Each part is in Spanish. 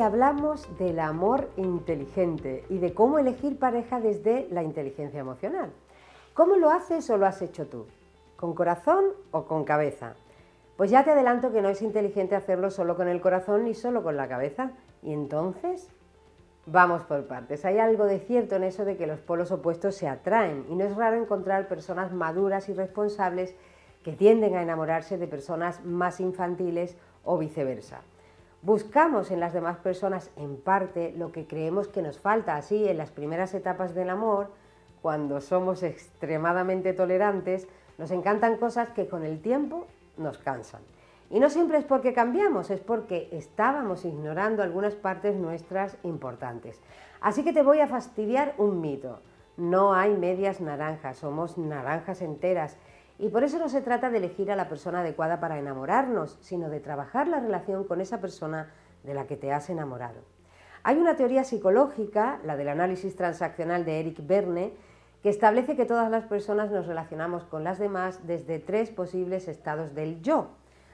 hablamos del amor inteligente y de cómo elegir pareja desde la inteligencia emocional. ¿Cómo lo haces o lo has hecho tú? ¿Con corazón o con cabeza? Pues ya te adelanto que no es inteligente hacerlo solo con el corazón ni solo con la cabeza. ¿Y entonces? Vamos por partes. Hay algo de cierto en eso de que los polos opuestos se atraen y no es raro encontrar personas maduras y responsables que tienden a enamorarse de personas más infantiles o viceversa. Buscamos en las demás personas en parte lo que creemos que nos falta, así en las primeras etapas del amor, cuando somos extremadamente tolerantes, nos encantan cosas que con el tiempo nos cansan. Y no siempre es porque cambiamos, es porque estábamos ignorando algunas partes nuestras importantes. Así que te voy a fastidiar un mito. No hay medias naranjas, somos naranjas enteras. Y por eso no se trata de elegir a la persona adecuada para enamorarnos, sino de trabajar la relación con esa persona de la que te has enamorado. Hay una teoría psicológica, la del análisis transaccional de Eric Berne, que establece que todas las personas nos relacionamos con las demás desde tres posibles estados del yo.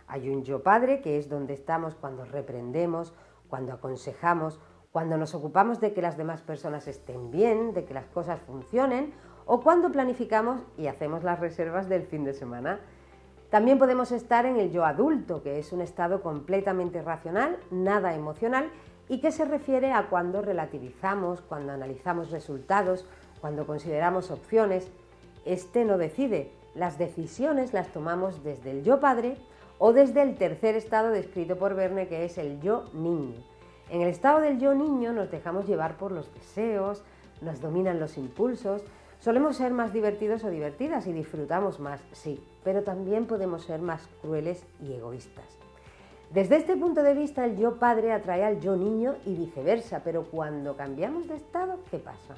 Hay un yo padre, que es donde estamos cuando reprendemos, cuando aconsejamos, cuando nos ocupamos de que las demás personas estén bien, de que las cosas funcionen, o cuando planificamos y hacemos las reservas del fin de semana. También podemos estar en el yo adulto, que es un estado completamente racional, nada emocional, y que se refiere a cuando relativizamos, cuando analizamos resultados, cuando consideramos opciones, este no decide. Las decisiones las tomamos desde el yo padre o desde el tercer estado descrito por Verne, que es el yo niño. En el estado del yo niño nos dejamos llevar por los deseos, nos dominan los impulsos, solemos ser más divertidos o divertidas y disfrutamos más, sí, pero también podemos ser más crueles y egoístas. Desde este punto de vista, el yo padre atrae al yo niño y viceversa, pero cuando cambiamos de estado, ¿qué pasa?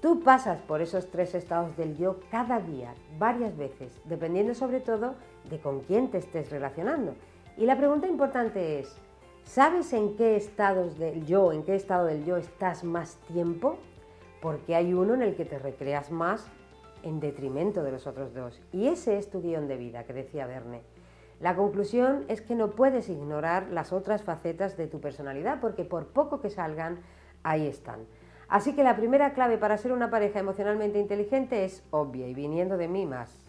Tú pasas por esos tres estados del yo cada día, varias veces, dependiendo sobre todo de con quién te estés relacionando. Y la pregunta importante es, ¿sabes en qué estados del yo, en qué estado del yo estás más tiempo? Porque hay uno en el que te recreas más en detrimento de los otros dos. Y ese es tu guion de vida, que decía Verne. La conclusión es que no puedes ignorar las otras facetas de tu personalidad, porque por poco que salgan, ahí están. Así que la primera clave para ser una pareja emocionalmente inteligente es obvia y viniendo de mí más.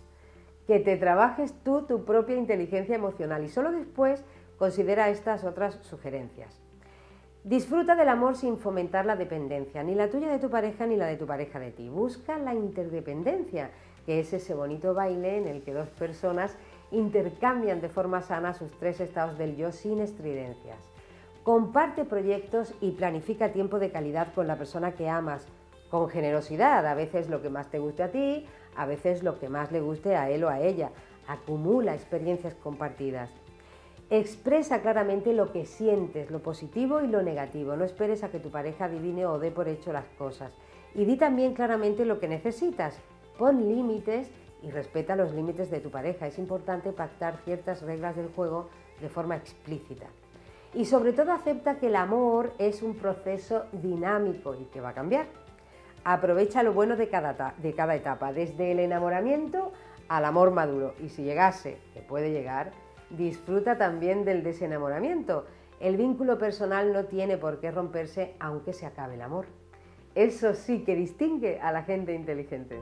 Que te trabajes tú tu propia inteligencia emocional y solo después considera estas otras sugerencias. Disfruta del amor sin fomentar la dependencia, ni la tuya de tu pareja ni la de tu pareja de ti. Busca la interdependencia, que es ese bonito baile en el que dos personas intercambian de forma sana sus tres estados del yo sin estridencias. Comparte proyectos y planifica tiempo de calidad con la persona que amas, con generosidad, a veces lo que más te guste a ti, a veces lo que más le guste a él o a ella. Acumula experiencias compartidas. Expresa claramente lo que sientes, lo positivo y lo negativo. No esperes a que tu pareja adivine o dé por hecho las cosas. Y di también claramente lo que necesitas. Pon límites y respeta los límites de tu pareja. Es importante pactar ciertas reglas del juego de forma explícita. Y sobre todo acepta que el amor es un proceso dinámico y que va a cambiar. Aprovecha lo bueno de cada, de cada etapa, desde el enamoramiento al amor maduro. Y si llegase, que puede llegar, disfruta también del desenamoramiento. El vínculo personal no tiene por qué romperse aunque se acabe el amor. Eso sí que distingue a la gente inteligente.